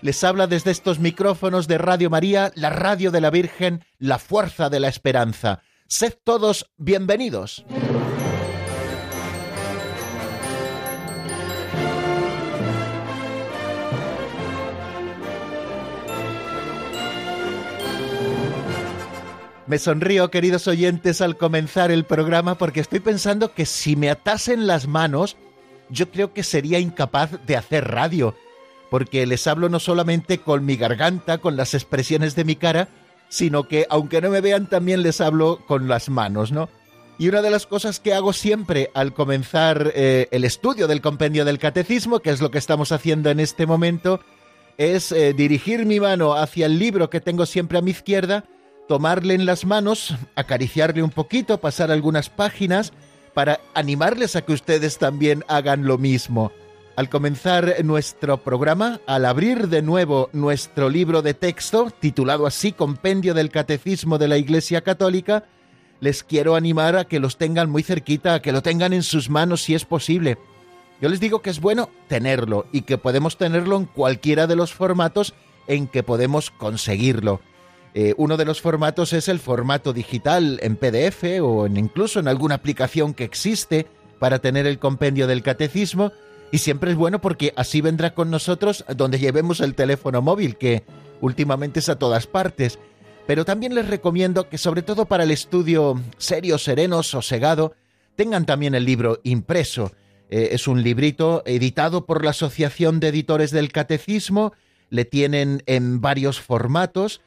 les habla desde estos micrófonos de Radio María, la radio de la Virgen, la fuerza de la esperanza. Sed todos bienvenidos. Me sonrío, queridos oyentes, al comenzar el programa porque estoy pensando que si me atasen las manos, yo creo que sería incapaz de hacer radio porque les hablo no solamente con mi garganta, con las expresiones de mi cara, sino que aunque no me vean también les hablo con las manos, ¿no? Y una de las cosas que hago siempre al comenzar eh, el estudio del compendio del catecismo, que es lo que estamos haciendo en este momento, es eh, dirigir mi mano hacia el libro que tengo siempre a mi izquierda, tomarle en las manos, acariciarle un poquito, pasar algunas páginas, para animarles a que ustedes también hagan lo mismo. Al comenzar nuestro programa, al abrir de nuevo nuestro libro de texto, titulado así Compendio del Catecismo de la Iglesia Católica, les quiero animar a que los tengan muy cerquita, a que lo tengan en sus manos si es posible. Yo les digo que es bueno tenerlo y que podemos tenerlo en cualquiera de los formatos en que podemos conseguirlo. Eh, uno de los formatos es el formato digital en PDF o en, incluso en alguna aplicación que existe para tener el compendio del catecismo y siempre es bueno porque así vendrá con nosotros donde llevemos el teléfono móvil, que últimamente es a todas partes. Pero también les recomiendo que sobre todo para el estudio serio, sereno, sosegado, tengan también el libro impreso. Eh, es un librito editado por la Asociación de Editores del Catecismo, le tienen en varios formatos,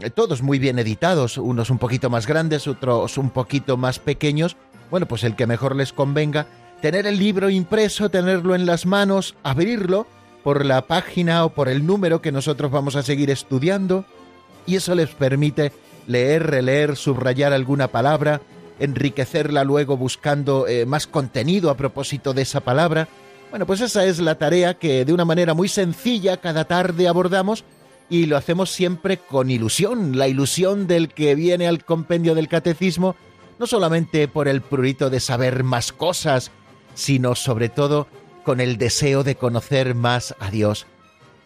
eh, todos muy bien editados, unos un poquito más grandes, otros un poquito más pequeños. Bueno, pues el que mejor les convenga tener el libro impreso, tenerlo en las manos, abrirlo por la página o por el número que nosotros vamos a seguir estudiando, y eso les permite leer, releer, subrayar alguna palabra, enriquecerla luego buscando eh, más contenido a propósito de esa palabra. Bueno, pues esa es la tarea que de una manera muy sencilla cada tarde abordamos y lo hacemos siempre con ilusión, la ilusión del que viene al compendio del catecismo, no solamente por el prurito de saber más cosas sino sobre todo con el deseo de conocer más a Dios.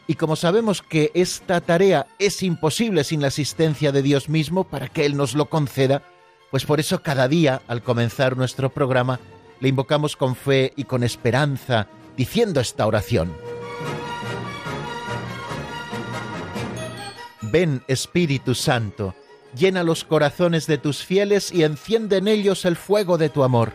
Y como sabemos que esta tarea es imposible sin la asistencia de Dios mismo para que Él nos lo conceda, pues por eso cada día, al comenzar nuestro programa, le invocamos con fe y con esperanza, diciendo esta oración. Ven Espíritu Santo, llena los corazones de tus fieles y enciende en ellos el fuego de tu amor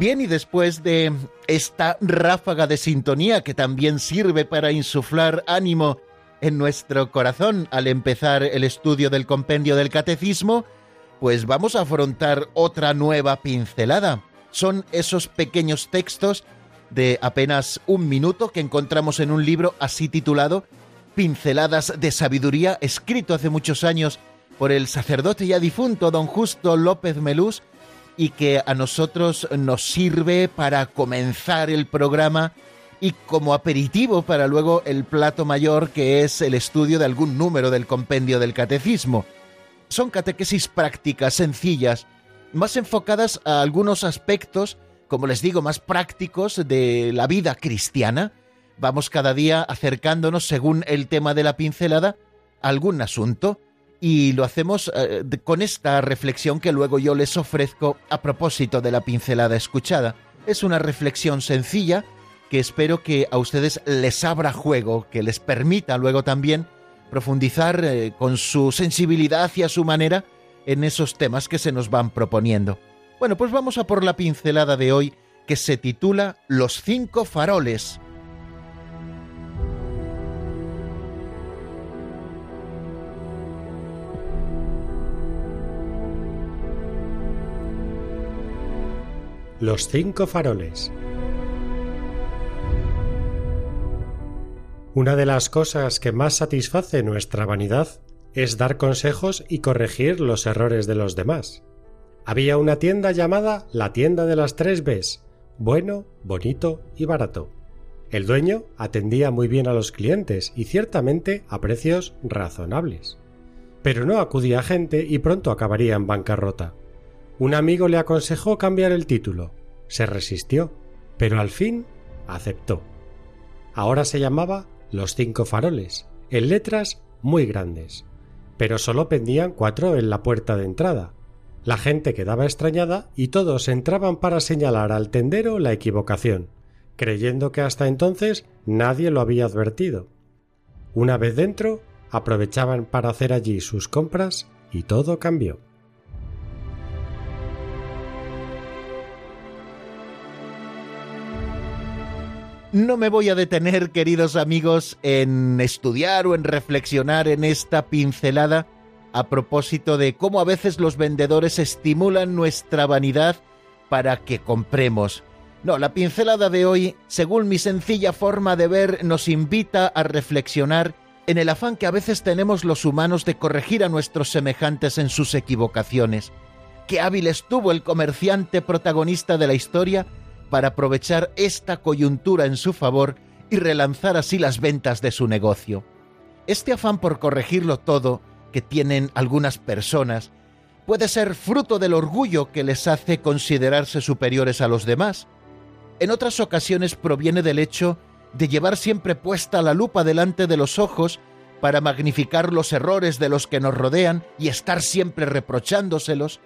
Bien, y después de esta ráfaga de sintonía que también sirve para insuflar ánimo en nuestro corazón al empezar el estudio del compendio del catecismo, pues vamos a afrontar otra nueva pincelada. Son esos pequeños textos de apenas un minuto que encontramos en un libro así titulado Pinceladas de Sabiduría, escrito hace muchos años por el sacerdote ya difunto don Justo López Melús, y que a nosotros nos sirve para comenzar el programa y como aperitivo para luego el plato mayor que es el estudio de algún número del compendio del catecismo. Son catequesis prácticas, sencillas, más enfocadas a algunos aspectos, como les digo, más prácticos de la vida cristiana. Vamos cada día acercándonos, según el tema de la pincelada, a algún asunto y lo hacemos eh, con esta reflexión que luego yo les ofrezco a propósito de la pincelada escuchada. Es una reflexión sencilla que espero que a ustedes les abra juego, que les permita luego también profundizar eh, con su sensibilidad y a su manera en esos temas que se nos van proponiendo. Bueno, pues vamos a por la pincelada de hoy que se titula Los cinco faroles. Los cinco faroles. Una de las cosas que más satisface nuestra vanidad es dar consejos y corregir los errores de los demás. Había una tienda llamada la tienda de las tres Bs, bueno, bonito y barato. El dueño atendía muy bien a los clientes y ciertamente a precios razonables. Pero no acudía gente y pronto acabaría en bancarrota. Un amigo le aconsejó cambiar el título. Se resistió, pero al fin aceptó. Ahora se llamaba Los Cinco Faroles, en letras muy grandes. Pero solo pendían cuatro en la puerta de entrada. La gente quedaba extrañada y todos entraban para señalar al tendero la equivocación, creyendo que hasta entonces nadie lo había advertido. Una vez dentro, aprovechaban para hacer allí sus compras y todo cambió. No me voy a detener, queridos amigos, en estudiar o en reflexionar en esta pincelada a propósito de cómo a veces los vendedores estimulan nuestra vanidad para que compremos. No, la pincelada de hoy, según mi sencilla forma de ver, nos invita a reflexionar en el afán que a veces tenemos los humanos de corregir a nuestros semejantes en sus equivocaciones. Qué hábil estuvo el comerciante protagonista de la historia para aprovechar esta coyuntura en su favor y relanzar así las ventas de su negocio. Este afán por corregirlo todo que tienen algunas personas puede ser fruto del orgullo que les hace considerarse superiores a los demás. En otras ocasiones proviene del hecho de llevar siempre puesta la lupa delante de los ojos para magnificar los errores de los que nos rodean y estar siempre reprochándoselos.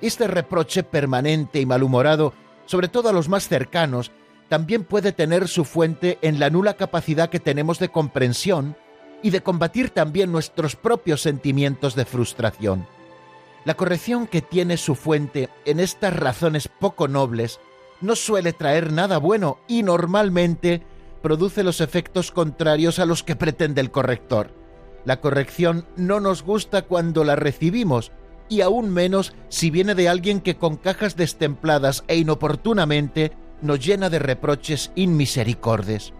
Este reproche permanente y malhumorado sobre todo a los más cercanos, también puede tener su fuente en la nula capacidad que tenemos de comprensión y de combatir también nuestros propios sentimientos de frustración. La corrección que tiene su fuente en estas razones poco nobles no suele traer nada bueno y normalmente produce los efectos contrarios a los que pretende el corrector. La corrección no nos gusta cuando la recibimos, y aún menos si viene de alguien que con cajas destempladas e inoportunamente nos llena de reproches inmisericordes.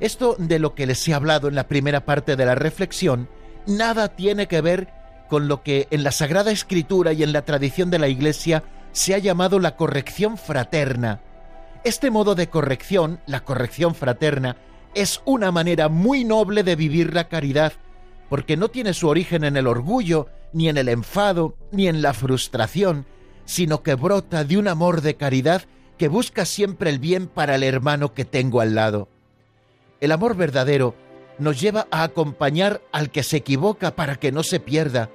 Esto de lo que les he hablado en la primera parte de la reflexión, nada tiene que ver con lo que en la Sagrada Escritura y en la tradición de la Iglesia se ha llamado la corrección fraterna. Este modo de corrección, la corrección fraterna, es una manera muy noble de vivir la caridad, porque no tiene su origen en el orgullo, ni en el enfado, ni en la frustración, sino que brota de un amor de caridad que busca siempre el bien para el hermano que tengo al lado. El amor verdadero nos lleva a acompañar al que se equivoca para que no se pierda.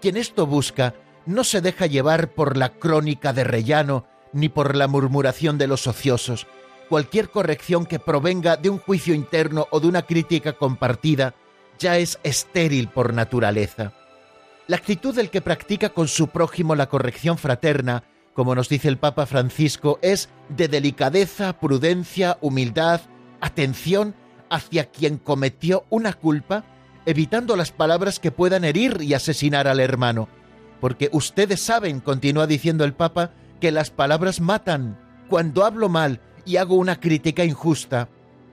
Quien esto busca no se deja llevar por la crónica de rellano ni por la murmuración de los ociosos. Cualquier corrección que provenga de un juicio interno o de una crítica compartida ya es estéril por naturaleza. La actitud del que practica con su prójimo la corrección fraterna, como nos dice el Papa Francisco, es de delicadeza, prudencia, humildad, atención hacia quien cometió una culpa, evitando las palabras que puedan herir y asesinar al hermano. Porque ustedes saben, continúa diciendo el Papa, que las palabras matan. Cuando hablo mal y hago una crítica injusta,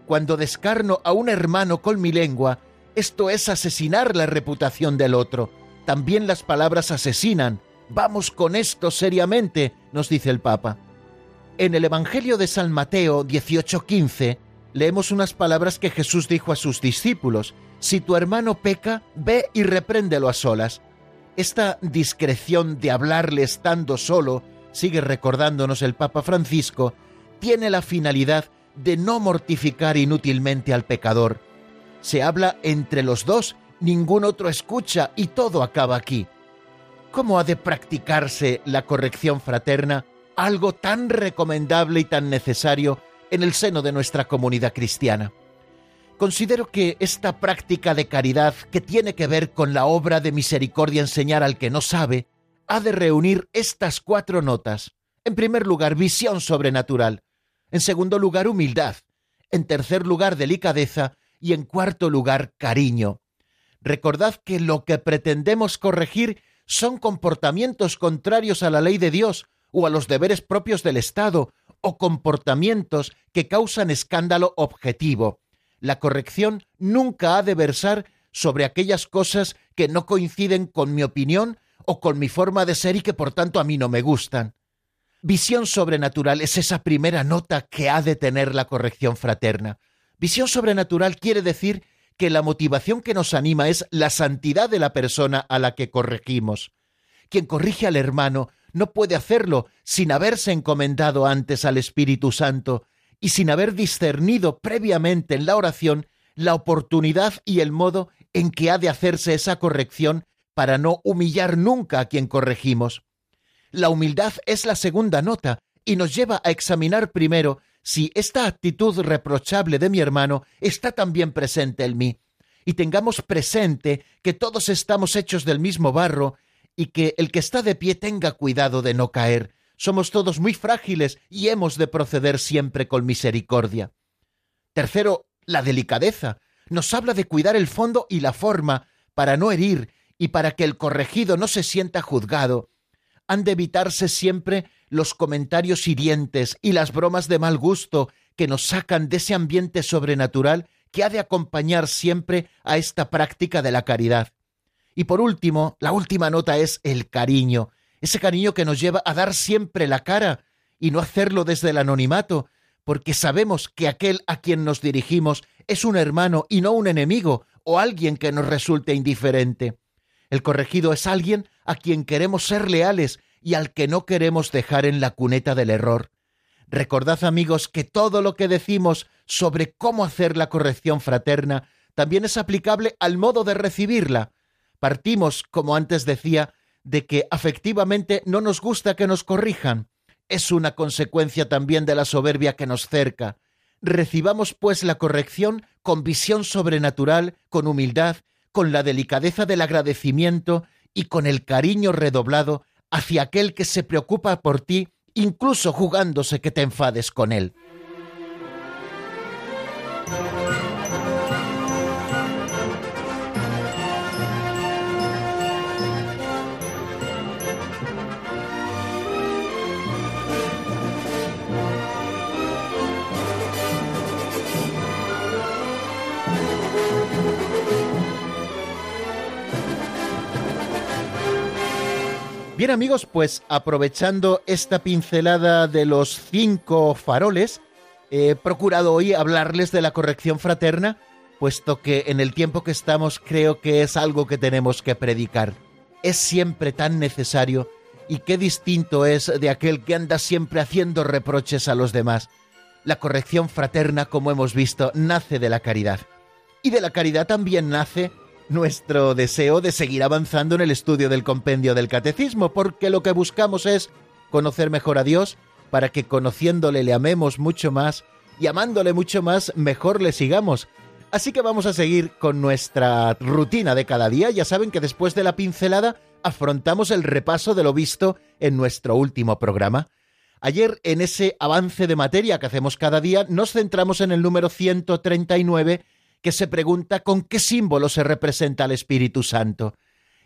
cuando descarno a un hermano con mi lengua, esto es asesinar la reputación del otro también las palabras asesinan. Vamos con esto seriamente, nos dice el Papa. En el Evangelio de San Mateo 18:15 leemos unas palabras que Jesús dijo a sus discípulos. Si tu hermano peca, ve y repréndelo a solas. Esta discreción de hablarle estando solo, sigue recordándonos el Papa Francisco, tiene la finalidad de no mortificar inútilmente al pecador. Se habla entre los dos ningún otro escucha y todo acaba aquí. ¿Cómo ha de practicarse la corrección fraterna, algo tan recomendable y tan necesario en el seno de nuestra comunidad cristiana? Considero que esta práctica de caridad, que tiene que ver con la obra de misericordia enseñar al que no sabe, ha de reunir estas cuatro notas. En primer lugar, visión sobrenatural. En segundo lugar, humildad. En tercer lugar, delicadeza. Y en cuarto lugar, cariño. Recordad que lo que pretendemos corregir son comportamientos contrarios a la ley de Dios o a los deberes propios del Estado, o comportamientos que causan escándalo objetivo la corrección nunca ha de versar sobre aquellas cosas que no coinciden con mi opinión o con mi forma de ser y que por tanto a mí no me gustan. Visión sobrenatural es esa primera nota que ha de tener la corrección fraterna. Visión sobrenatural quiere decir que la motivación que nos anima es la santidad de la persona a la que corregimos. Quien corrige al hermano no puede hacerlo sin haberse encomendado antes al Espíritu Santo y sin haber discernido previamente en la oración la oportunidad y el modo en que ha de hacerse esa corrección para no humillar nunca a quien corregimos. La humildad es la segunda nota y nos lleva a examinar primero si esta actitud reprochable de mi hermano está también presente en mí, y tengamos presente que todos estamos hechos del mismo barro y que el que está de pie tenga cuidado de no caer, somos todos muy frágiles y hemos de proceder siempre con misericordia. Tercero, la delicadeza. Nos habla de cuidar el fondo y la forma para no herir y para que el corregido no se sienta juzgado. Han de evitarse siempre los comentarios hirientes y las bromas de mal gusto que nos sacan de ese ambiente sobrenatural que ha de acompañar siempre a esta práctica de la caridad. Y por último, la última nota es el cariño, ese cariño que nos lleva a dar siempre la cara y no hacerlo desde el anonimato, porque sabemos que aquel a quien nos dirigimos es un hermano y no un enemigo o alguien que nos resulte indiferente. El corregido es alguien a quien queremos ser leales y al que no queremos dejar en la cuneta del error. Recordad amigos que todo lo que decimos sobre cómo hacer la corrección fraterna también es aplicable al modo de recibirla. Partimos, como antes decía, de que afectivamente no nos gusta que nos corrijan. Es una consecuencia también de la soberbia que nos cerca. Recibamos pues la corrección con visión sobrenatural, con humildad, con la delicadeza del agradecimiento y con el cariño redoblado hacia aquel que se preocupa por ti, incluso jugándose que te enfades con él. Bien amigos, pues aprovechando esta pincelada de los cinco faroles, he procurado hoy hablarles de la corrección fraterna, puesto que en el tiempo que estamos creo que es algo que tenemos que predicar. Es siempre tan necesario y qué distinto es de aquel que anda siempre haciendo reproches a los demás. La corrección fraterna, como hemos visto, nace de la caridad. Y de la caridad también nace nuestro deseo de seguir avanzando en el estudio del compendio del catecismo, porque lo que buscamos es conocer mejor a Dios para que conociéndole le amemos mucho más y amándole mucho más mejor le sigamos. Así que vamos a seguir con nuestra rutina de cada día. Ya saben que después de la pincelada afrontamos el repaso de lo visto en nuestro último programa. Ayer, en ese avance de materia que hacemos cada día, nos centramos en el número 139 que se pregunta con qué símbolo se representa al Espíritu Santo.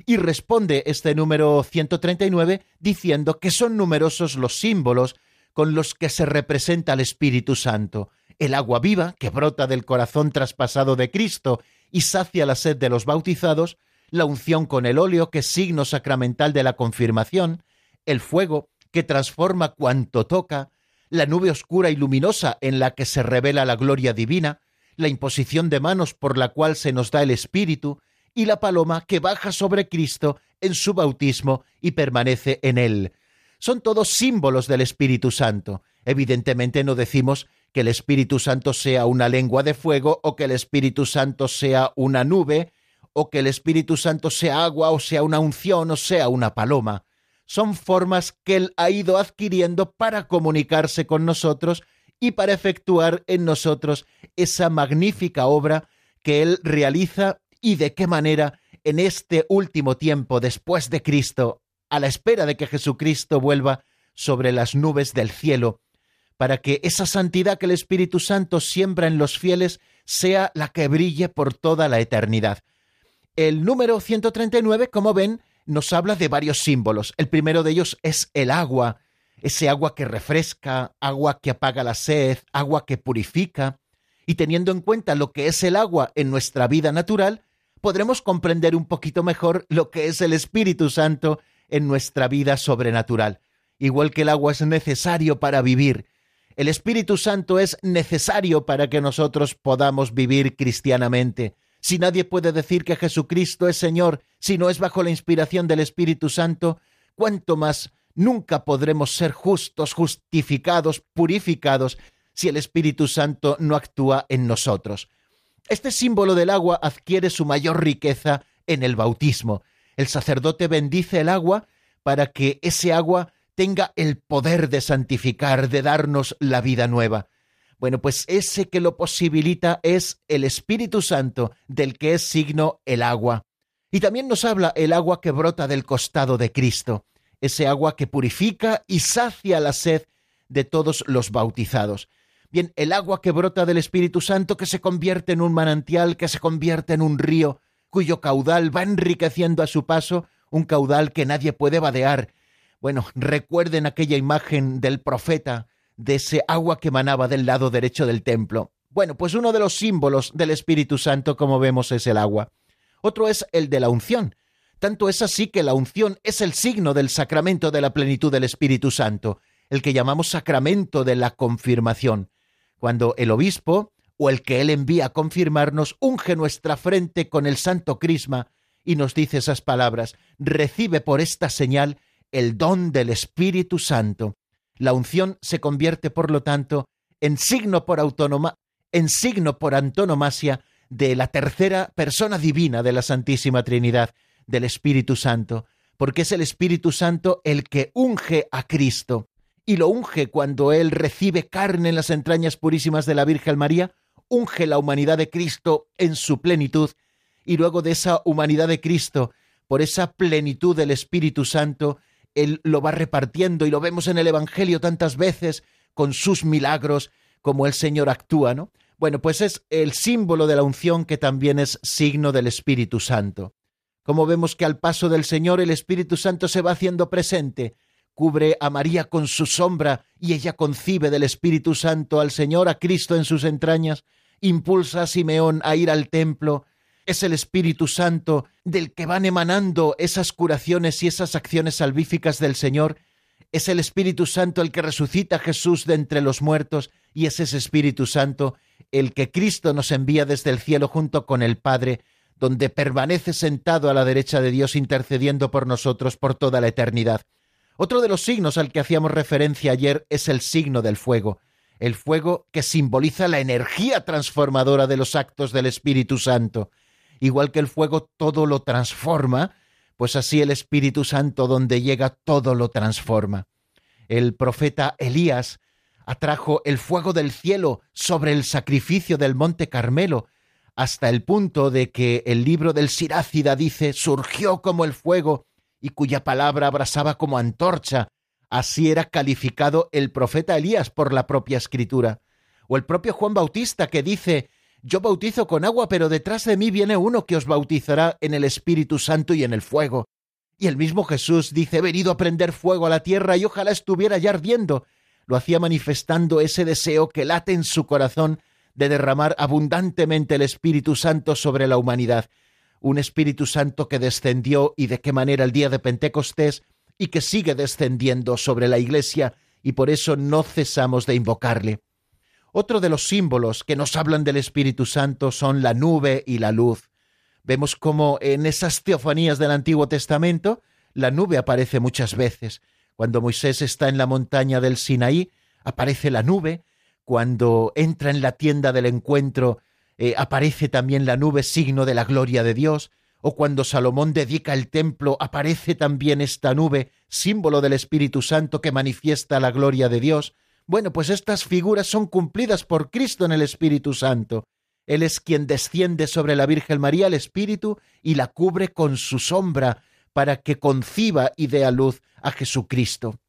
Y responde este número 139 diciendo que son numerosos los símbolos con los que se representa al Espíritu Santo. El agua viva, que brota del corazón traspasado de Cristo y sacia la sed de los bautizados, la unción con el óleo, que es signo sacramental de la confirmación, el fuego, que transforma cuanto toca, la nube oscura y luminosa en la que se revela la gloria divina, la imposición de manos por la cual se nos da el Espíritu, y la paloma que baja sobre Cristo en su bautismo y permanece en él. Son todos símbolos del Espíritu Santo. Evidentemente no decimos que el Espíritu Santo sea una lengua de fuego o que el Espíritu Santo sea una nube o que el Espíritu Santo sea agua, o sea una unción, o sea una paloma. Son formas que Él ha ido adquiriendo para comunicarse con nosotros y para efectuar en nosotros esa magnífica obra que Él realiza y de qué manera en este último tiempo después de Cristo, a la espera de que Jesucristo vuelva sobre las nubes del cielo, para que esa santidad que el Espíritu Santo siembra en los fieles sea la que brille por toda la eternidad. El número 139, como ven, nos habla de varios símbolos. El primero de ellos es el agua, ese agua que refresca, agua que apaga la sed, agua que purifica. Y teniendo en cuenta lo que es el agua en nuestra vida natural, podremos comprender un poquito mejor lo que es el Espíritu Santo en nuestra vida sobrenatural. Igual que el agua es necesario para vivir, el Espíritu Santo es necesario para que nosotros podamos vivir cristianamente. Si nadie puede decir que Jesucristo es Señor si no es bajo la inspiración del Espíritu Santo, cuánto más nunca podremos ser justos, justificados, purificados, si el Espíritu Santo no actúa en nosotros. Este símbolo del agua adquiere su mayor riqueza en el bautismo. El sacerdote bendice el agua para que ese agua tenga el poder de santificar, de darnos la vida nueva. Bueno, pues ese que lo posibilita es el Espíritu Santo, del que es signo el agua. Y también nos habla el agua que brota del costado de Cristo, ese agua que purifica y sacia la sed de todos los bautizados. Bien, el agua que brota del Espíritu Santo que se convierte en un manantial, que se convierte en un río, cuyo caudal va enriqueciendo a su paso, un caudal que nadie puede vadear, bueno, recuerden aquella imagen del profeta, de ese agua que manaba del lado derecho del templo. Bueno, pues uno de los símbolos del Espíritu Santo, como vemos, es el agua. Otro es el de la unción. Tanto es así que la unción es el signo del sacramento de la plenitud del Espíritu Santo, el que llamamos sacramento de la confirmación. Cuando el obispo, o el que él envía a confirmarnos, unge nuestra frente con el santo crisma y nos dice esas palabras, recibe por esta señal el don del Espíritu Santo. La unción se convierte, por lo tanto, en signo por en signo por antonomasia de la tercera persona divina de la Santísima Trinidad, del Espíritu Santo, porque es el Espíritu Santo el que unge a Cristo, y lo unge cuando Él recibe carne en las entrañas purísimas de la Virgen María, unge la humanidad de Cristo en su plenitud, y luego de esa humanidad de Cristo, por esa plenitud del Espíritu Santo, él lo va repartiendo y lo vemos en el Evangelio tantas veces con sus milagros, como el Señor actúa, ¿no? Bueno, pues es el símbolo de la unción que también es signo del Espíritu Santo. Como vemos que al paso del Señor el Espíritu Santo se va haciendo presente, cubre a María con su sombra y ella concibe del Espíritu Santo al Señor, a Cristo en sus entrañas, impulsa a Simeón a ir al templo, es el Espíritu Santo del que van emanando esas curaciones y esas acciones salvíficas del Señor. Es el Espíritu Santo el que resucita a Jesús de entre los muertos y es ese Espíritu Santo el que Cristo nos envía desde el cielo junto con el Padre, donde permanece sentado a la derecha de Dios intercediendo por nosotros por toda la eternidad. Otro de los signos al que hacíamos referencia ayer es el signo del fuego, el fuego que simboliza la energía transformadora de los actos del Espíritu Santo. Igual que el fuego todo lo transforma, pues así el Espíritu Santo donde llega todo lo transforma. El profeta Elías atrajo el fuego del cielo sobre el sacrificio del monte Carmelo, hasta el punto de que el libro del Sirácida dice surgió como el fuego y cuya palabra abrasaba como antorcha. Así era calificado el profeta Elías por la propia escritura. O el propio Juan Bautista que dice yo bautizo con agua, pero detrás de mí viene uno que os bautizará en el Espíritu Santo y en el fuego. Y el mismo Jesús dice, he venido a prender fuego a la tierra y ojalá estuviera ya ardiendo. Lo hacía manifestando ese deseo que late en su corazón de derramar abundantemente el Espíritu Santo sobre la humanidad. Un Espíritu Santo que descendió y de qué manera el día de Pentecostés y que sigue descendiendo sobre la Iglesia y por eso no cesamos de invocarle. Otro de los símbolos que nos hablan del Espíritu Santo son la nube y la luz. Vemos cómo en esas teofanías del Antiguo Testamento la nube aparece muchas veces. Cuando Moisés está en la montaña del Sinaí, aparece la nube. Cuando entra en la tienda del encuentro, eh, aparece también la nube, signo de la gloria de Dios. o cuando Salomón dedica el templo aparece también esta nube, símbolo del Espíritu Santo que manifiesta la gloria de Dios. Bueno, pues estas figuras son cumplidas por Cristo en el Espíritu Santo. Él es quien desciende sobre la Virgen María el Espíritu y la cubre con su sombra para que conciba y dé a luz a Jesucristo.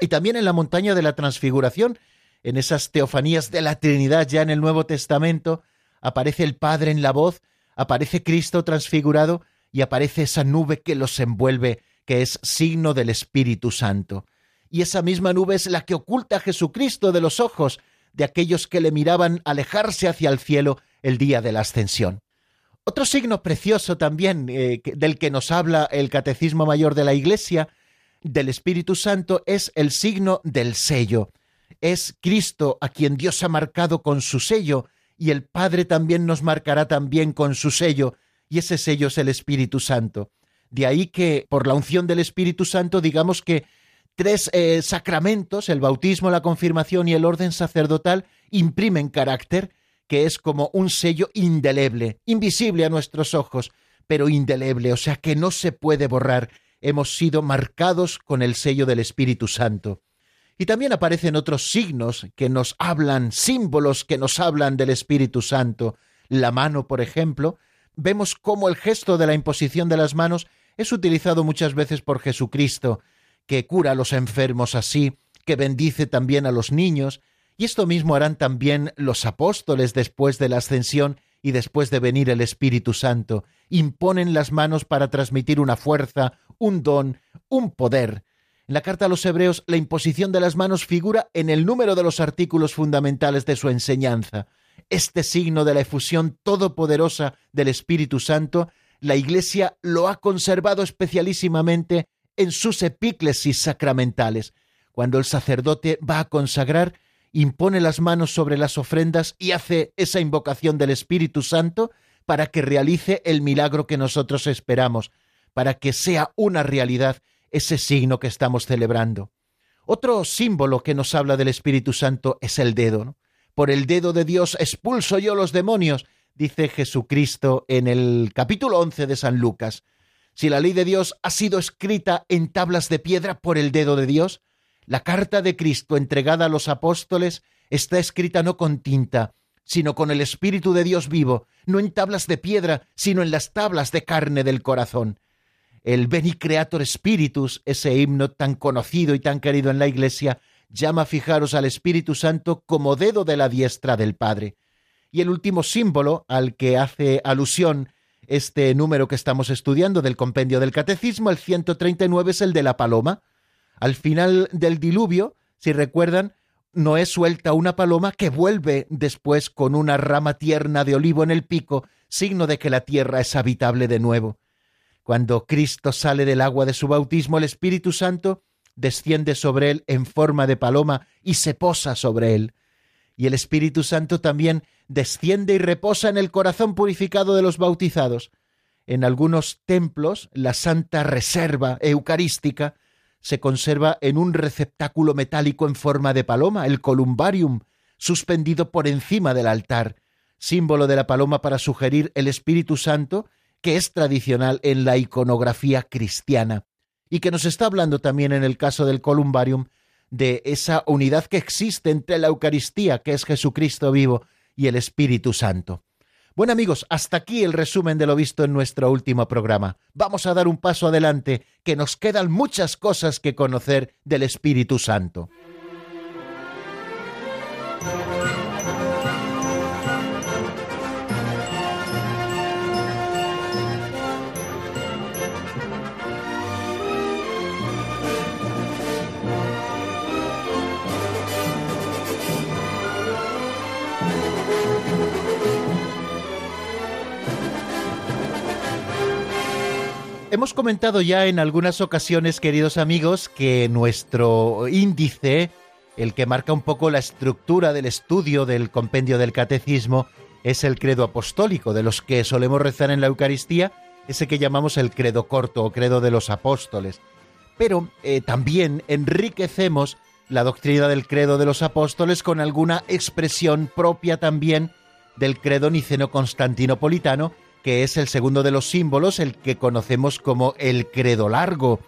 Y también en la montaña de la transfiguración, en esas teofanías de la Trinidad ya en el Nuevo Testamento, aparece el Padre en la voz, aparece Cristo transfigurado y aparece esa nube que los envuelve, que es signo del Espíritu Santo. Y esa misma nube es la que oculta a Jesucristo de los ojos de aquellos que le miraban alejarse hacia el cielo el día de la ascensión. Otro signo precioso también eh, del que nos habla el Catecismo Mayor de la Iglesia del Espíritu Santo es el signo del sello. Es Cristo a quien Dios ha marcado con su sello y el Padre también nos marcará también con su sello y ese sello es el Espíritu Santo. De ahí que por la unción del Espíritu Santo digamos que tres eh, sacramentos, el bautismo, la confirmación y el orden sacerdotal, imprimen carácter que es como un sello indeleble, invisible a nuestros ojos, pero indeleble, o sea que no se puede borrar. Hemos sido marcados con el sello del Espíritu Santo. Y también aparecen otros signos que nos hablan, símbolos que nos hablan del Espíritu Santo. La mano, por ejemplo, vemos cómo el gesto de la imposición de las manos es utilizado muchas veces por Jesucristo, que cura a los enfermos así, que bendice también a los niños, y esto mismo harán también los apóstoles después de la ascensión y después de venir el Espíritu Santo. Imponen las manos para transmitir una fuerza, un don, un poder. En la carta a los Hebreos, la imposición de las manos figura en el número de los artículos fundamentales de su enseñanza. Este signo de la efusión todopoderosa del Espíritu Santo, la Iglesia lo ha conservado especialísimamente en sus epíclesis sacramentales. Cuando el sacerdote va a consagrar, impone las manos sobre las ofrendas y hace esa invocación del Espíritu Santo para que realice el milagro que nosotros esperamos, para que sea una realidad ese signo que estamos celebrando. Otro símbolo que nos habla del Espíritu Santo es el dedo. Por el dedo de Dios expulso yo los demonios, dice Jesucristo en el capítulo 11 de San Lucas. Si la ley de Dios ha sido escrita en tablas de piedra por el dedo de Dios, la carta de Cristo entregada a los apóstoles está escrita no con tinta, sino con el Espíritu de Dios vivo, no en tablas de piedra, sino en las tablas de carne del corazón. El Beni Creator Spiritus, ese himno tan conocido y tan querido en la Iglesia, llama fijaros al Espíritu Santo como dedo de la diestra del Padre. Y el último símbolo al que hace alusión este número que estamos estudiando del compendio del Catecismo, el 139, es el de la paloma, al final del diluvio, si recuerdan, Noé suelta una paloma que vuelve después con una rama tierna de olivo en el pico, signo de que la tierra es habitable de nuevo. Cuando Cristo sale del agua de su bautismo, el Espíritu Santo desciende sobre él en forma de paloma y se posa sobre él. Y el Espíritu Santo también desciende y reposa en el corazón purificado de los bautizados. En algunos templos, la santa reserva eucarística se conserva en un receptáculo metálico en forma de paloma, el columbarium, suspendido por encima del altar, símbolo de la paloma para sugerir el Espíritu Santo, que es tradicional en la iconografía cristiana, y que nos está hablando también en el caso del columbarium de esa unidad que existe entre la Eucaristía, que es Jesucristo vivo, y el Espíritu Santo. Bueno amigos, hasta aquí el resumen de lo visto en nuestro último programa. Vamos a dar un paso adelante, que nos quedan muchas cosas que conocer del Espíritu Santo. Hemos comentado ya en algunas ocasiones, queridos amigos, que nuestro índice, el que marca un poco la estructura del estudio del compendio del catecismo, es el credo apostólico, de los que solemos rezar en la Eucaristía, ese que llamamos el credo corto o credo de los apóstoles. Pero eh, también enriquecemos la doctrina del credo de los apóstoles con alguna expresión propia también del credo niceno-constantinopolitano, que es el segundo de los símbolos, el que conocemos como el credo largo.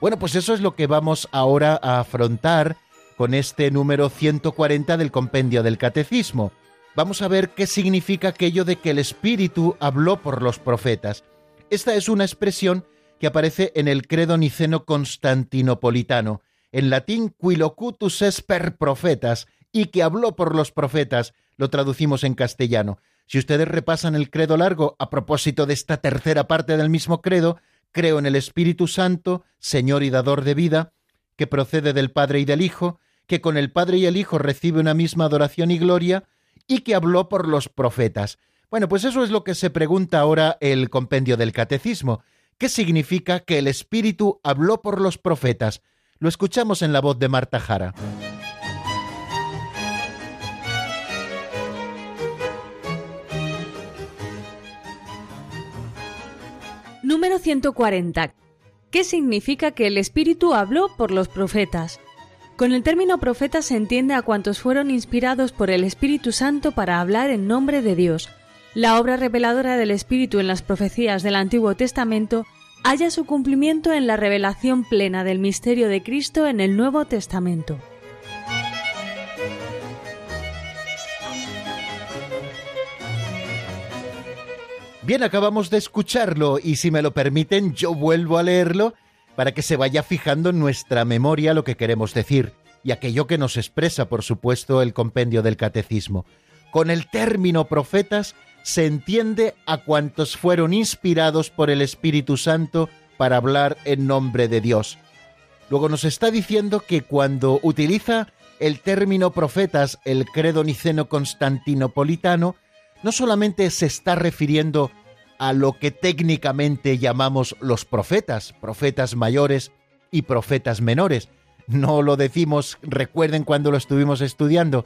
Bueno, pues eso es lo que vamos ahora a afrontar con este número 140 del compendio del Catecismo. Vamos a ver qué significa aquello de que el Espíritu habló por los profetas. Esta es una expresión que aparece en el credo niceno constantinopolitano, en latín quilocutus es per profetas, y que habló por los profetas, lo traducimos en castellano. Si ustedes repasan el credo largo a propósito de esta tercera parte del mismo credo, creo en el Espíritu Santo, Señor y dador de vida, que procede del Padre y del Hijo, que con el Padre y el Hijo recibe una misma adoración y gloria, y que habló por los profetas. Bueno, pues eso es lo que se pregunta ahora el compendio del Catecismo. ¿Qué significa que el Espíritu habló por los profetas? Lo escuchamos en la voz de Marta Jara. Número 140. ¿Qué significa que el Espíritu habló por los profetas? Con el término profeta se entiende a cuantos fueron inspirados por el Espíritu Santo para hablar en nombre de Dios. La obra reveladora del Espíritu en las profecías del Antiguo Testamento halla su cumplimiento en la revelación plena del misterio de Cristo en el Nuevo Testamento. Bien, acabamos de escucharlo y si me lo permiten yo vuelvo a leerlo para que se vaya fijando en nuestra memoria lo que queremos decir y aquello que nos expresa, por supuesto, el compendio del catecismo. Con el término profetas se entiende a cuantos fueron inspirados por el Espíritu Santo para hablar en nombre de Dios. Luego nos está diciendo que cuando utiliza el término profetas el credo niceno constantinopolitano, no solamente se está refiriendo a lo que técnicamente llamamos los profetas, profetas mayores y profetas menores. No lo decimos, recuerden cuando lo estuvimos estudiando,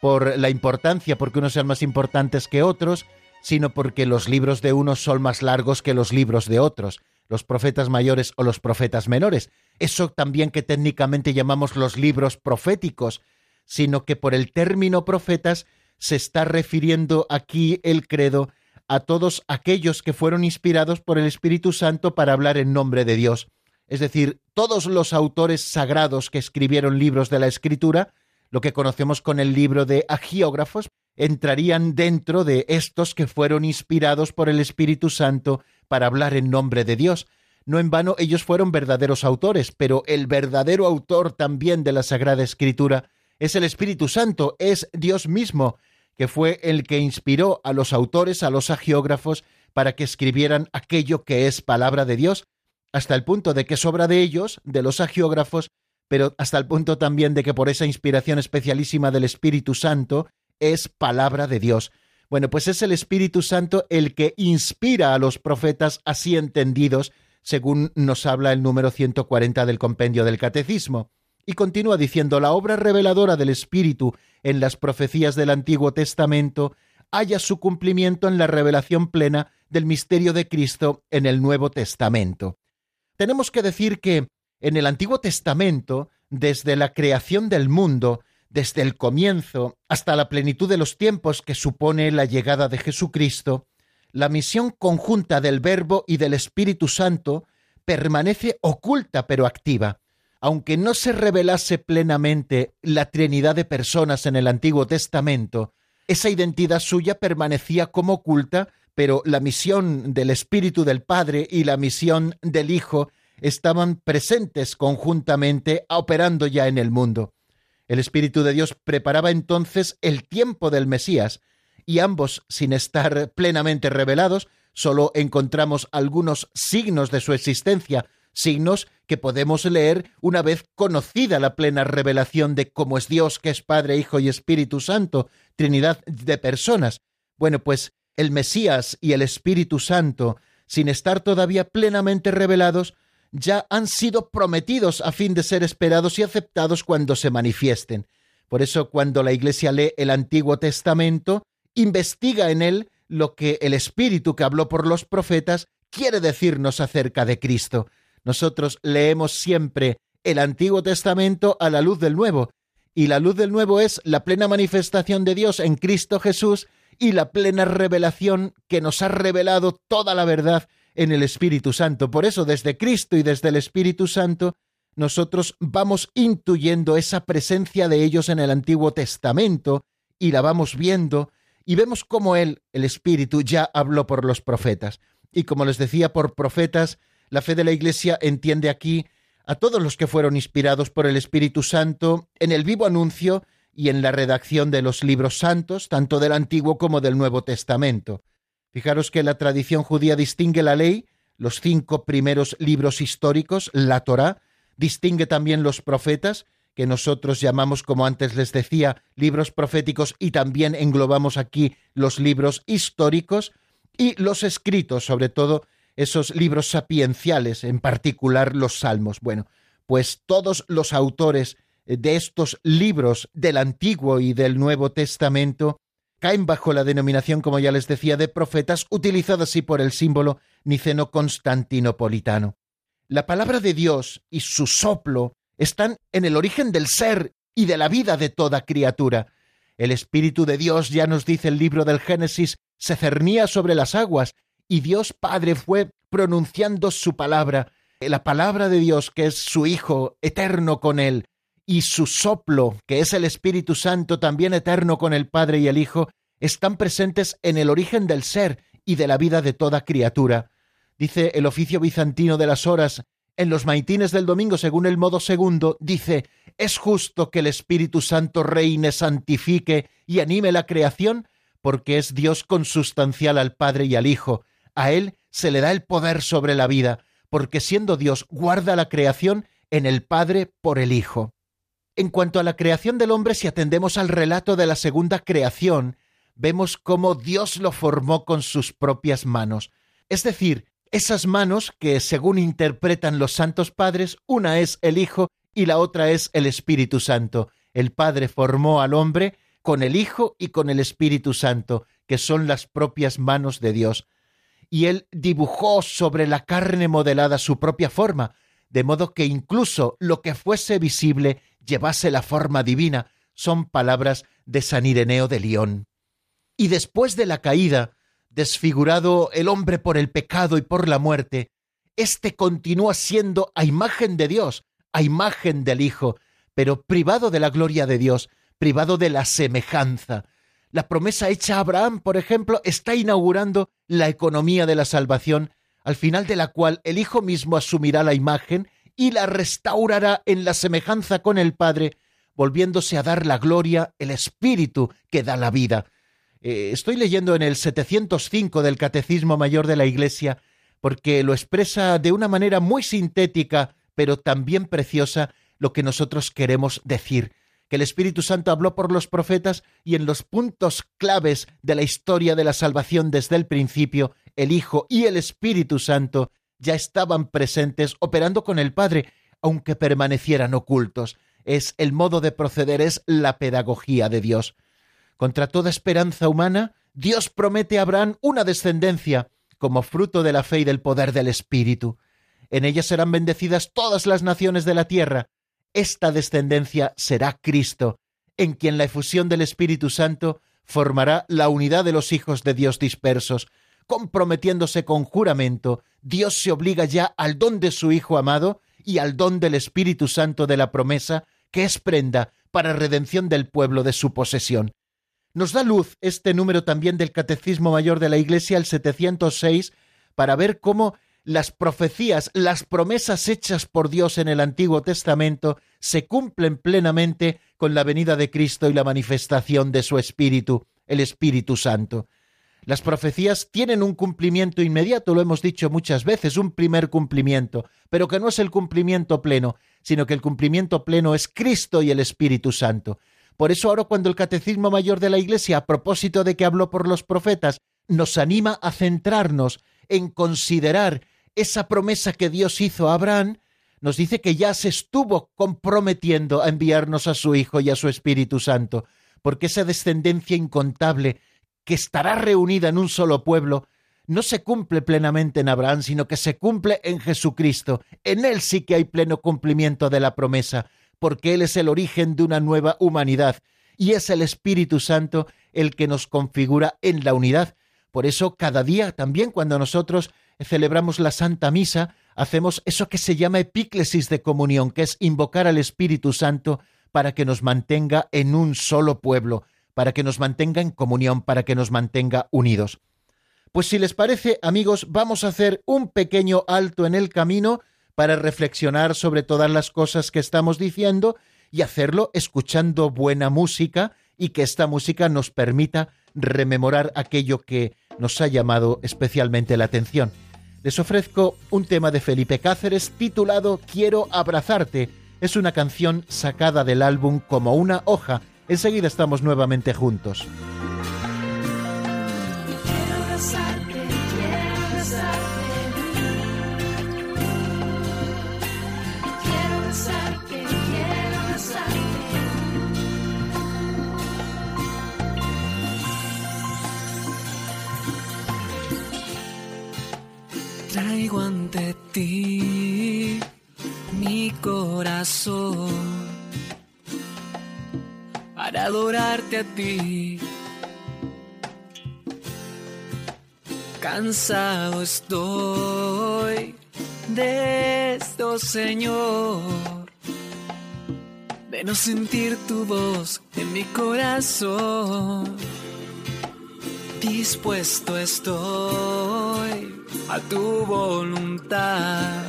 por la importancia, porque unos sean más importantes que otros, sino porque los libros de unos son más largos que los libros de otros, los profetas mayores o los profetas menores. Eso también que técnicamente llamamos los libros proféticos, sino que por el término profetas se está refiriendo aquí el credo a todos aquellos que fueron inspirados por el Espíritu Santo para hablar en nombre de Dios. Es decir, todos los autores sagrados que escribieron libros de la Escritura, lo que conocemos con el libro de agiógrafos, entrarían dentro de estos que fueron inspirados por el Espíritu Santo para hablar en nombre de Dios. No en vano ellos fueron verdaderos autores, pero el verdadero autor también de la Sagrada Escritura es el Espíritu Santo, es Dios mismo, que fue el que inspiró a los autores, a los agiógrafos, para que escribieran aquello que es palabra de Dios, hasta el punto de que es obra de ellos, de los agiógrafos, pero hasta el punto también de que por esa inspiración especialísima del Espíritu Santo es palabra de Dios. Bueno, pues es el Espíritu Santo el que inspira a los profetas así entendidos, según nos habla el número 140 del compendio del Catecismo. Y continúa diciendo, la obra reveladora del Espíritu en las profecías del Antiguo Testamento haya su cumplimiento en la revelación plena del misterio de Cristo en el Nuevo Testamento. Tenemos que decir que en el Antiguo Testamento, desde la creación del mundo, desde el comienzo hasta la plenitud de los tiempos que supone la llegada de Jesucristo, la misión conjunta del Verbo y del Espíritu Santo permanece oculta pero activa aunque no se revelase plenamente la Trinidad de personas en el Antiguo Testamento, esa identidad suya permanecía como oculta, pero la misión del Espíritu del Padre y la misión del Hijo estaban presentes conjuntamente, operando ya en el mundo. El Espíritu de Dios preparaba entonces el tiempo del Mesías, y ambos, sin estar plenamente revelados, solo encontramos algunos signos de su existencia, signos que podemos leer una vez conocida la plena revelación de cómo es Dios, que es Padre, Hijo y Espíritu Santo, Trinidad de personas. Bueno, pues el Mesías y el Espíritu Santo, sin estar todavía plenamente revelados, ya han sido prometidos a fin de ser esperados y aceptados cuando se manifiesten. Por eso cuando la Iglesia lee el Antiguo Testamento, investiga en él lo que el Espíritu que habló por los profetas quiere decirnos acerca de Cristo. Nosotros leemos siempre el Antiguo Testamento a la luz del Nuevo, y la luz del Nuevo es la plena manifestación de Dios en Cristo Jesús y la plena revelación que nos ha revelado toda la verdad en el Espíritu Santo. Por eso, desde Cristo y desde el Espíritu Santo, nosotros vamos intuyendo esa presencia de ellos en el Antiguo Testamento y la vamos viendo y vemos cómo Él, el Espíritu, ya habló por los profetas. Y como les decía, por profetas, la fe de la Iglesia entiende aquí a todos los que fueron inspirados por el Espíritu Santo en el vivo anuncio y en la redacción de los libros santos, tanto del Antiguo como del Nuevo Testamento. Fijaros que la tradición judía distingue la ley, los cinco primeros libros históricos, la Torá, distingue también los profetas, que nosotros llamamos, como antes les decía, libros proféticos y también englobamos aquí los libros históricos, y los escritos, sobre todo esos libros sapienciales, en particular los salmos. Bueno, pues todos los autores de estos libros del Antiguo y del Nuevo Testamento caen bajo la denominación, como ya les decía, de profetas, utilizada así por el símbolo niceno-constantinopolitano. La palabra de Dios y su soplo están en el origen del ser y de la vida de toda criatura. El Espíritu de Dios, ya nos dice el libro del Génesis, se cernía sobre las aguas, y Dios Padre fue pronunciando su palabra, la palabra de Dios, que es su Hijo eterno con él, y su soplo, que es el Espíritu Santo también eterno con el Padre y el Hijo, están presentes en el origen del ser y de la vida de toda criatura. Dice el oficio bizantino de las horas, en los maitines del domingo, según el modo segundo, dice, es justo que el Espíritu Santo reine, santifique y anime la creación, porque es Dios consustancial al Padre y al Hijo. A Él se le da el poder sobre la vida, porque siendo Dios guarda la creación en el Padre por el Hijo. En cuanto a la creación del hombre, si atendemos al relato de la segunda creación, vemos cómo Dios lo formó con sus propias manos. Es decir, esas manos que, según interpretan los santos padres, una es el Hijo y la otra es el Espíritu Santo. El Padre formó al hombre con el Hijo y con el Espíritu Santo, que son las propias manos de Dios. Y él dibujó sobre la carne modelada su propia forma, de modo que incluso lo que fuese visible llevase la forma divina, son palabras de San Ireneo de León. Y después de la caída, desfigurado el hombre por el pecado y por la muerte, éste continúa siendo a imagen de Dios, a imagen del Hijo, pero privado de la gloria de Dios, privado de la semejanza. La promesa hecha a Abraham, por ejemplo, está inaugurando la economía de la salvación, al final de la cual el Hijo mismo asumirá la imagen y la restaurará en la semejanza con el Padre, volviéndose a dar la gloria, el Espíritu que da la vida. Eh, estoy leyendo en el 705 del Catecismo Mayor de la Iglesia, porque lo expresa de una manera muy sintética, pero también preciosa, lo que nosotros queremos decir, que el Espíritu Santo habló por los profetas y en los puntos claves de la historia de la salvación desde el principio, el Hijo y el Espíritu Santo ya estaban presentes operando con el Padre, aunque permanecieran ocultos. Es el modo de proceder, es la pedagogía de Dios. Contra toda esperanza humana, Dios promete a Abraham una descendencia, como fruto de la fe y del poder del Espíritu. En ella serán bendecidas todas las naciones de la tierra. Esta descendencia será Cristo, en quien la efusión del Espíritu Santo formará la unidad de los hijos de Dios dispersos, comprometiéndose con juramento, Dios se obliga ya al don de su Hijo amado y al don del Espíritu Santo de la promesa, que es prenda para redención del pueblo de su posesión. Nos da luz este número también del Catecismo Mayor de la Iglesia, el 706, para ver cómo las profecías, las promesas hechas por Dios en el Antiguo Testamento se cumplen plenamente con la venida de Cristo y la manifestación de su Espíritu, el Espíritu Santo. Las profecías tienen un cumplimiento inmediato, lo hemos dicho muchas veces, un primer cumplimiento, pero que no es el cumplimiento pleno, sino que el cumplimiento pleno es Cristo y el Espíritu Santo. Por eso ahora cuando el Catecismo Mayor de la Iglesia, a propósito de que habló por los profetas, nos anima a centrarnos en considerar esa promesa que Dios hizo a Abraham, nos dice que ya se estuvo comprometiendo a enviarnos a su Hijo y a su Espíritu Santo, porque esa descendencia incontable que estará reunida en un solo pueblo, no se cumple plenamente en Abraham, sino que se cumple en Jesucristo. En Él sí que hay pleno cumplimiento de la promesa, porque Él es el origen de una nueva humanidad, y es el Espíritu Santo el que nos configura en la unidad. Por eso cada día también cuando nosotros celebramos la Santa Misa, hacemos eso que se llama epíclesis de comunión, que es invocar al Espíritu Santo para que nos mantenga en un solo pueblo, para que nos mantenga en comunión, para que nos mantenga unidos. Pues si les parece, amigos, vamos a hacer un pequeño alto en el camino para reflexionar sobre todas las cosas que estamos diciendo y hacerlo escuchando buena música y que esta música nos permita rememorar aquello que nos ha llamado especialmente la atención. Les ofrezco un tema de Felipe Cáceres titulado Quiero abrazarte. Es una canción sacada del álbum Como una hoja. Enseguida estamos nuevamente juntos. Traigo ante ti mi corazón para adorarte a ti. Cansado estoy de esto, Señor, de no sentir tu voz en mi corazón. Dispuesto estoy a tu voluntad.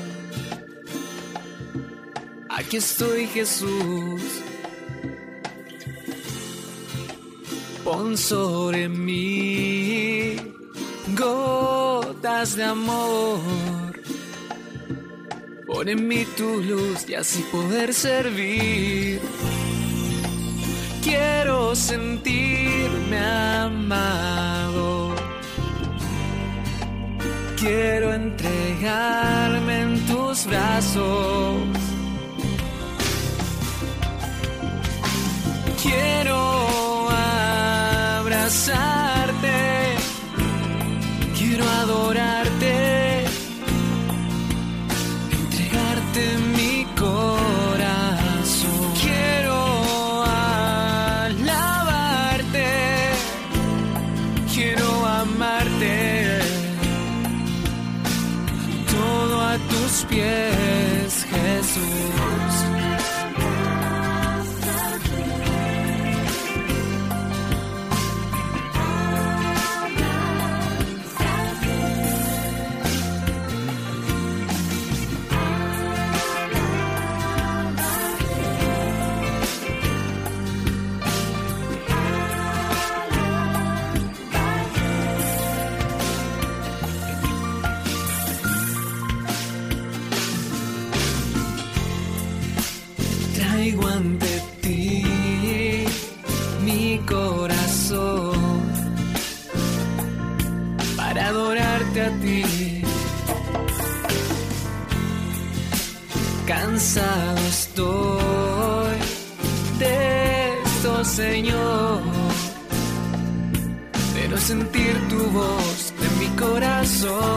Aquí estoy Jesús. Pon sobre mí gotas de amor. Pon en mí tu luz y así poder servir. Quiero sentirme amado quiero entregarme en tus brazos. Quiero pies, corazón.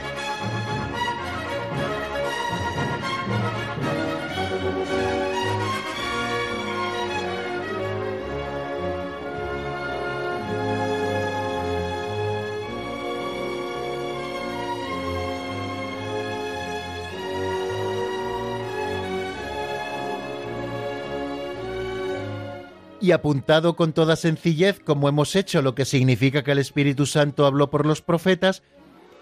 Y apuntado con toda sencillez, como hemos hecho, lo que significa que el Espíritu Santo habló por los profetas,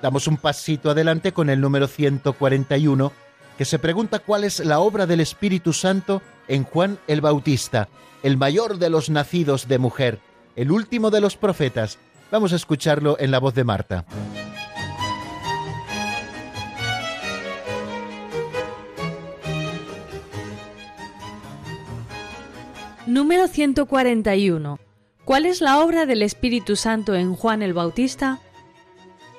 damos un pasito adelante con el número 141, que se pregunta cuál es la obra del Espíritu Santo en Juan el Bautista, el mayor de los nacidos de mujer, el último de los profetas. Vamos a escucharlo en la voz de Marta. Número 141. ¿Cuál es la obra del Espíritu Santo en Juan el Bautista?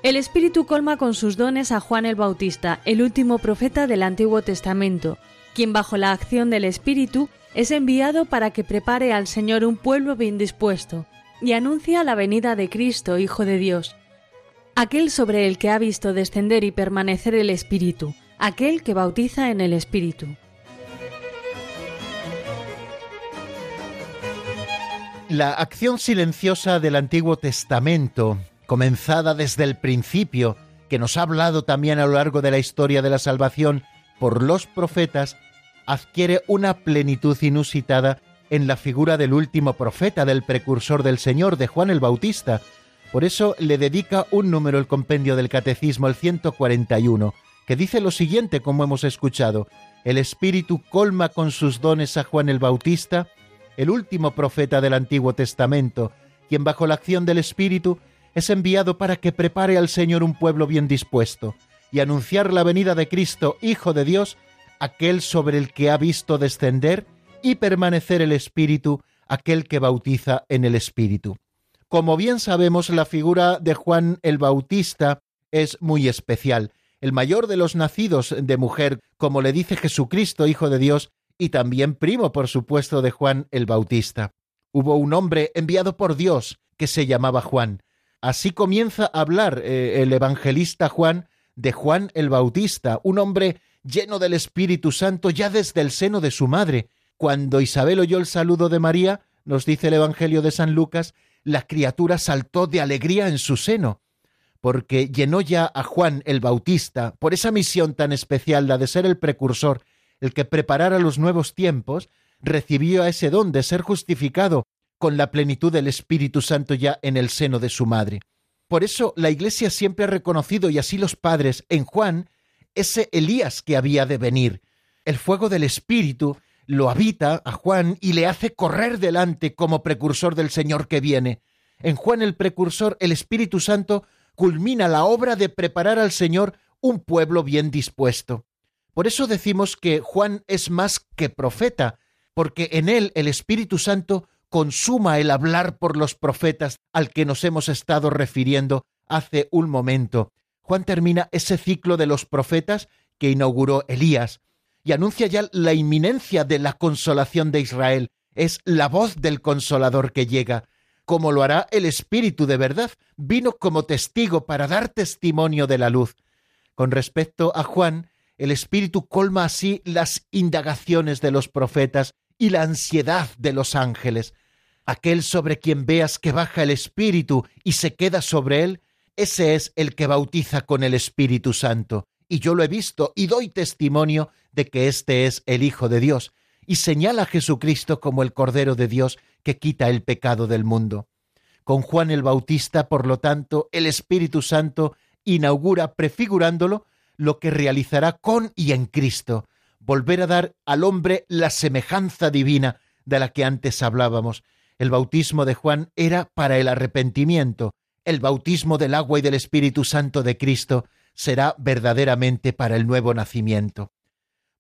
El Espíritu colma con sus dones a Juan el Bautista, el último profeta del Antiguo Testamento, quien bajo la acción del Espíritu es enviado para que prepare al Señor un pueblo bien dispuesto y anuncia la venida de Cristo, Hijo de Dios, aquel sobre el que ha visto descender y permanecer el Espíritu, aquel que bautiza en el Espíritu. La acción silenciosa del Antiguo Testamento, comenzada desde el principio, que nos ha hablado también a lo largo de la historia de la salvación por los profetas, adquiere una plenitud inusitada en la figura del último profeta, del precursor del Señor, de Juan el Bautista. Por eso le dedica un número el compendio del Catecismo, el 141, que dice lo siguiente, como hemos escuchado, el Espíritu colma con sus dones a Juan el Bautista, el último profeta del Antiguo Testamento, quien bajo la acción del Espíritu es enviado para que prepare al Señor un pueblo bien dispuesto y anunciar la venida de Cristo, Hijo de Dios, aquel sobre el que ha visto descender y permanecer el Espíritu, aquel que bautiza en el Espíritu. Como bien sabemos, la figura de Juan el Bautista es muy especial, el mayor de los nacidos de mujer, como le dice Jesucristo, Hijo de Dios, y también primo, por supuesto, de Juan el Bautista. Hubo un hombre enviado por Dios que se llamaba Juan. Así comienza a hablar eh, el evangelista Juan de Juan el Bautista, un hombre lleno del Espíritu Santo ya desde el seno de su madre. Cuando Isabel oyó el saludo de María, nos dice el Evangelio de San Lucas, la criatura saltó de alegría en su seno, porque llenó ya a Juan el Bautista por esa misión tan especial, la de ser el precursor el que preparara los nuevos tiempos, recibió a ese don de ser justificado con la plenitud del Espíritu Santo ya en el seno de su madre. Por eso la Iglesia siempre ha reconocido, y así los padres, en Juan, ese Elías que había de venir. El fuego del Espíritu lo habita a Juan y le hace correr delante como precursor del Señor que viene. En Juan el precursor, el Espíritu Santo culmina la obra de preparar al Señor un pueblo bien dispuesto. Por eso decimos que Juan es más que profeta, porque en él el Espíritu Santo consuma el hablar por los profetas al que nos hemos estado refiriendo hace un momento. Juan termina ese ciclo de los profetas que inauguró Elías y anuncia ya la inminencia de la consolación de Israel. Es la voz del consolador que llega, como lo hará el Espíritu de verdad. Vino como testigo para dar testimonio de la luz. Con respecto a Juan, el Espíritu colma así las indagaciones de los profetas y la ansiedad de los ángeles. Aquel sobre quien veas que baja el Espíritu y se queda sobre él, ese es el que bautiza con el Espíritu Santo. Y yo lo he visto y doy testimonio de que este es el Hijo de Dios, y señala a Jesucristo como el Cordero de Dios que quita el pecado del mundo. con Juan el Bautista, por lo tanto, el Espíritu Santo inaugura, prefigurándolo, lo que realizará con y en Cristo, volver a dar al hombre la semejanza divina de la que antes hablábamos. El bautismo de Juan era para el arrepentimiento, el bautismo del agua y del Espíritu Santo de Cristo será verdaderamente para el nuevo nacimiento.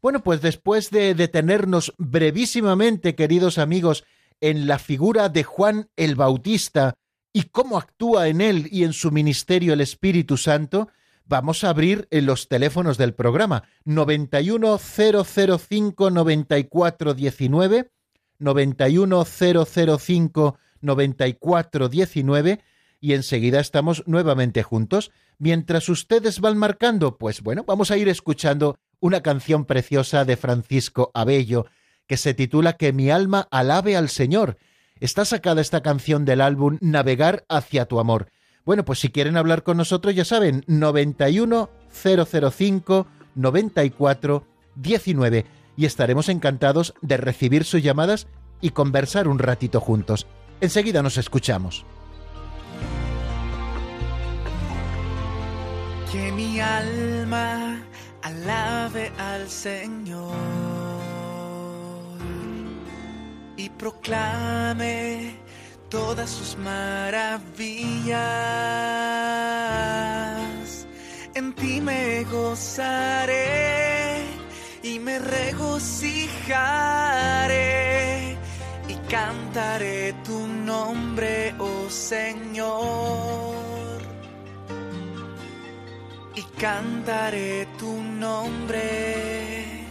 Bueno, pues después de detenernos brevísimamente, queridos amigos, en la figura de Juan el Bautista y cómo actúa en él y en su ministerio el Espíritu Santo, vamos a abrir los teléfonos del programa 910059419, 910059419 y enseguida estamos nuevamente juntos. Mientras ustedes van marcando, pues bueno, vamos a ir escuchando una canción preciosa de Francisco Abello que se titula Que mi alma alabe al Señor. Está sacada esta canción del álbum Navegar hacia tu amor. Bueno, pues si quieren hablar con nosotros, ya saben, 91 005 94 19 y estaremos encantados de recibir sus llamadas y conversar un ratito juntos. Enseguida nos escuchamos. Que mi alma alabe al Señor y proclame todas sus maravillas. En ti me gozaré y me regocijaré y cantaré tu nombre, oh Señor. Y cantaré tu nombre,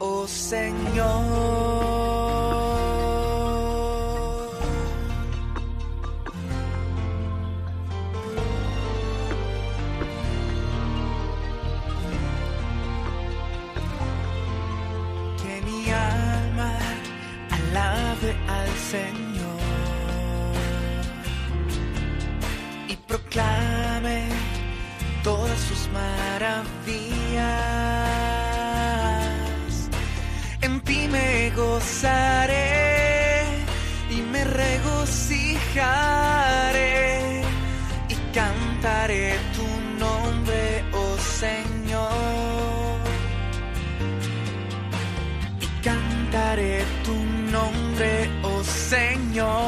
oh Señor. Proclame todas sus maravillas. En ti me gozaré y me regocijaré y cantaré tu nombre, oh Señor. Y cantaré tu nombre, oh Señor.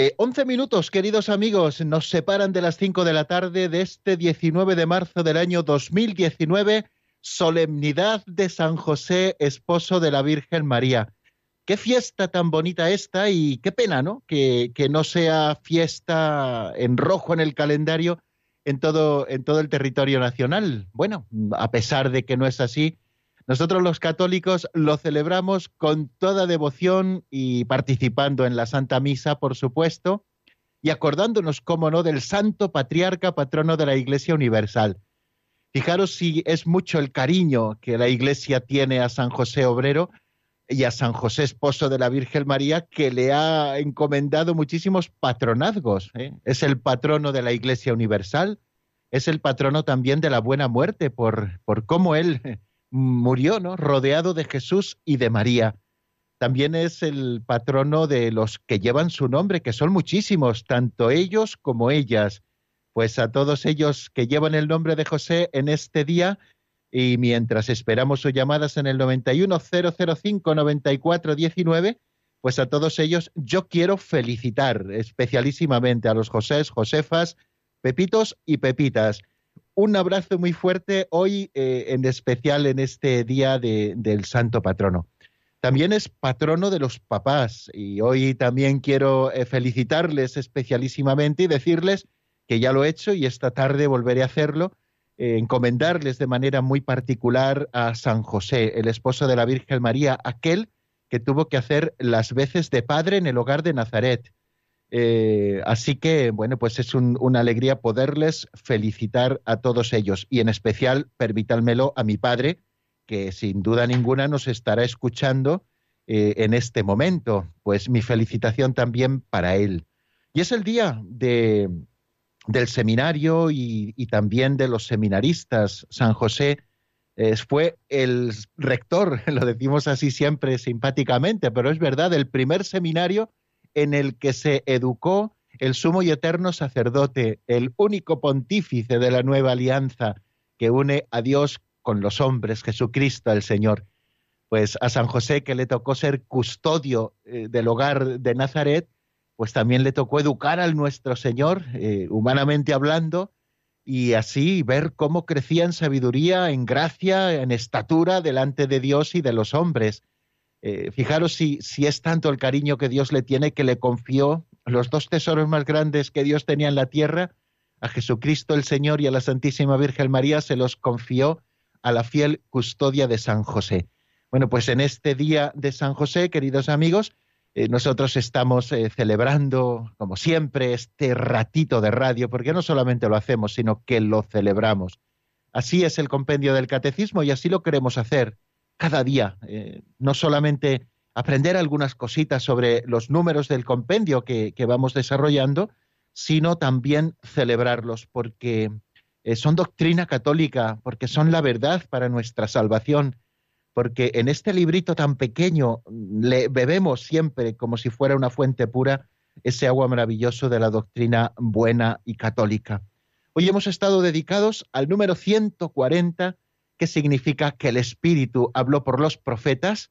Eh, 11 minutos, queridos amigos, nos separan de las 5 de la tarde de este 19 de marzo del año 2019, solemnidad de San José, esposo de la Virgen María. Qué fiesta tan bonita esta y qué pena, ¿no? Que, no sea fiesta en rojo en el calendario en todo el territorio nacional. Bueno, a pesar de que no es así, nosotros los católicos lo celebramos con toda devoción y participando en la Santa Misa, por supuesto, y acordándonos, cómo no, del Santo Patriarca, patrono de la Iglesia Universal. Fijaros si es mucho el cariño que la Iglesia tiene a San José Obrero y a San José Esposo de la Virgen María, que le ha encomendado muchísimos patronazgos. ¿eh? Es el patrono de la Iglesia Universal, es el patrono también de la buena muerte, por, por cómo él murió, ¿no? Rodeado de Jesús y de María. también es el patrono de los que llevan su nombre, que son muchísimos, tanto ellos como ellas. Pues a todos ellos que llevan el nombre de José en este día, y mientras esperamos sus llamadas en el 910059419, pues a todos ellos yo quiero felicitar especialísimamente a los Josés, Josefas, Pepitos y Pepitas. Un abrazo muy fuerte hoy, eh, en especial en este día del Santo Patrono. También es patrono de los papás y hoy también quiero eh, felicitarles especialísimamente y decirles que ya lo he hecho y esta tarde volveré a hacerlo, eh, encomendarles de manera muy particular a San José, el esposo de la Virgen María, aquel que tuvo que hacer las veces de padre en el hogar de Nazaret. Eh, así que, bueno, pues es una alegría poderles felicitar a todos ellos y en especial, permítanmelo, a mi padre, que sin duda ninguna nos estará escuchando eh, en este momento. Pues mi felicitación también para él. Y es el día de, del seminario y, también de los seminaristas. San José eh, fue el rector, lo decimos así siempre simpáticamente, pero es verdad, el primer seminario en el que se educó el sumo y eterno sacerdote, el único pontífice de la nueva alianza que une a Dios con los hombres, Jesucristo el Señor. Pues a San José, que le tocó ser custodio eh, del hogar de Nazaret, pues también le tocó educar al nuestro Señor, eh, humanamente hablando, y así ver cómo crecía en sabiduría, en gracia, en estatura delante de Dios y de los hombres. Eh, fijaros si, es tanto el cariño que Dios le tiene que le confió los dos tesoros más grandes que Dios tenía en la tierra, a Jesucristo el Señor y a la Santísima Virgen María, se los confió a la fiel custodia de San José. Bueno, pues en este día de San José, queridos amigos, eh, nosotros estamos eh, celebrando, como siempre, este ratito de radio, porque no solamente lo hacemos, sino que lo celebramos. Así es el compendio del catecismo y así lo queremos hacer cada día. Eh, no solamente aprender algunas cositas sobre los números del compendio que vamos desarrollando, sino también celebrarlos, porque eh, son doctrina católica, porque son la verdad para nuestra salvación, porque en este librito tan pequeño le bebemos siempre como si fuera una fuente pura ese agua maravilloso de la doctrina buena y católica. Hoy hemos estado dedicados al número 140, que significa que el Espíritu habló por los profetas.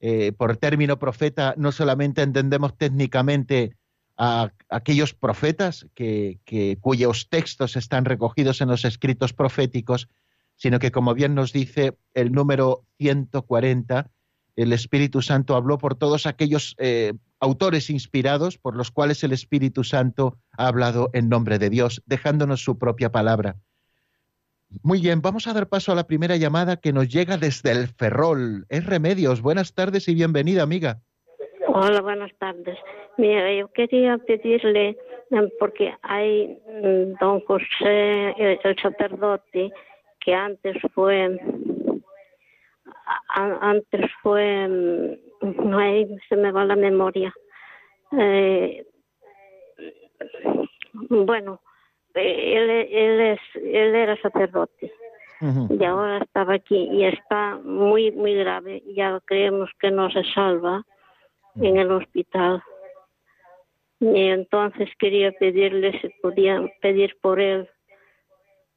Eh, por término profeta no solamente entendemos técnicamente a aquellos profetas que, cuyos textos están recogidos en los escritos proféticos, sino que, como bien nos dice el número 140, el Espíritu Santo habló por todos aquellos eh, autores inspirados por los cuales el Espíritu Santo ha hablado en nombre de Dios, dejándonos su propia palabra. Muy bien, vamos a dar paso a la primera llamada que nos llega desde el Ferrol. Es Remedios. Buenas tardes y bienvenida, amiga. Hola, buenas tardes. Mira, yo quería pedirle, em, porque hay mm, don José, el, sacerdote, que antes fue, antes fue, mm, no hay, se me va la memoria. Eh, bueno, él, él, es, él era sacerdote. Y ahora estaba aquí y está muy, muy grave. Ya creemos que no se salva en el hospital. Y entonces quería pedirle si podían pedir por él.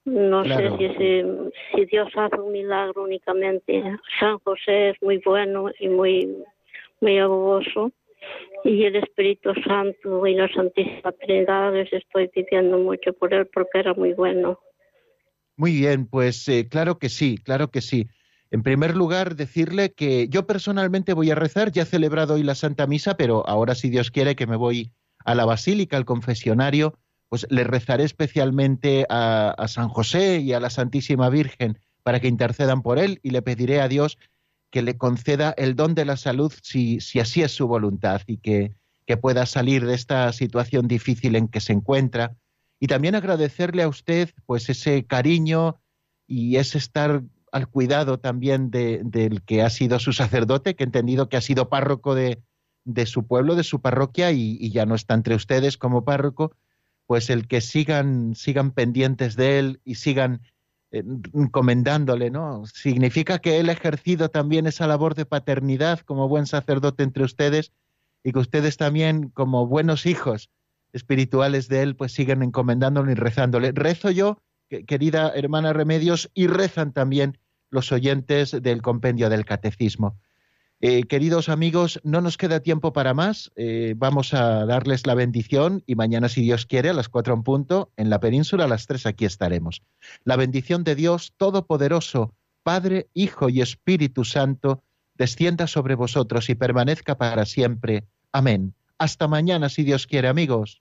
No sé si, si Dios hace un milagro únicamente. San José es muy bueno y muy, muy abogoso. Y el Espíritu Santo y la Santísima Trinidad les estoy pidiendo mucho por él porque era muy bueno. Muy bien, pues eh, claro que sí, claro que sí. En primer lugar, decirle que yo personalmente voy a rezar, ya he celebrado hoy la Santa Misa, pero ahora si Dios quiere que me voy a la Basílica, al confesionario, pues le rezaré especialmente a, San José y a la Santísima Virgen para que intercedan por él y le pediré a Dios que le conceda el don de la salud si, si así es su voluntad y que, que pueda salir de esta situación difícil en que se encuentra. Y también agradecerle a usted pues ese cariño y ese estar al cuidado también de, del que ha sido su sacerdote, que he entendido que ha sido párroco de, de su pueblo, de su parroquia, y, ya no está entre ustedes como párroco, pues el que sigan, sigan pendientes de él y sigan encomendándole, ¿no? Significa que él ha ejercido también esa labor de paternidad como buen sacerdote entre ustedes y que ustedes también, como buenos hijos espirituales de él, pues siguen encomendándole y rezándole. Rezo yo, querida hermana Remedios, y rezan también los oyentes del compendio del catecismo. Eh, queridos amigos, no nos queda tiempo para más. Eh, vamos a darles la bendición y mañana, si Dios quiere, a las cuatro en punto, en la península, a las tres aquí estaremos. La bendición de Dios Todopoderoso, Padre, Hijo y Espíritu Santo, descienda sobre vosotros y permanezca para siempre. Amén. Hasta mañana, si Dios quiere, amigos.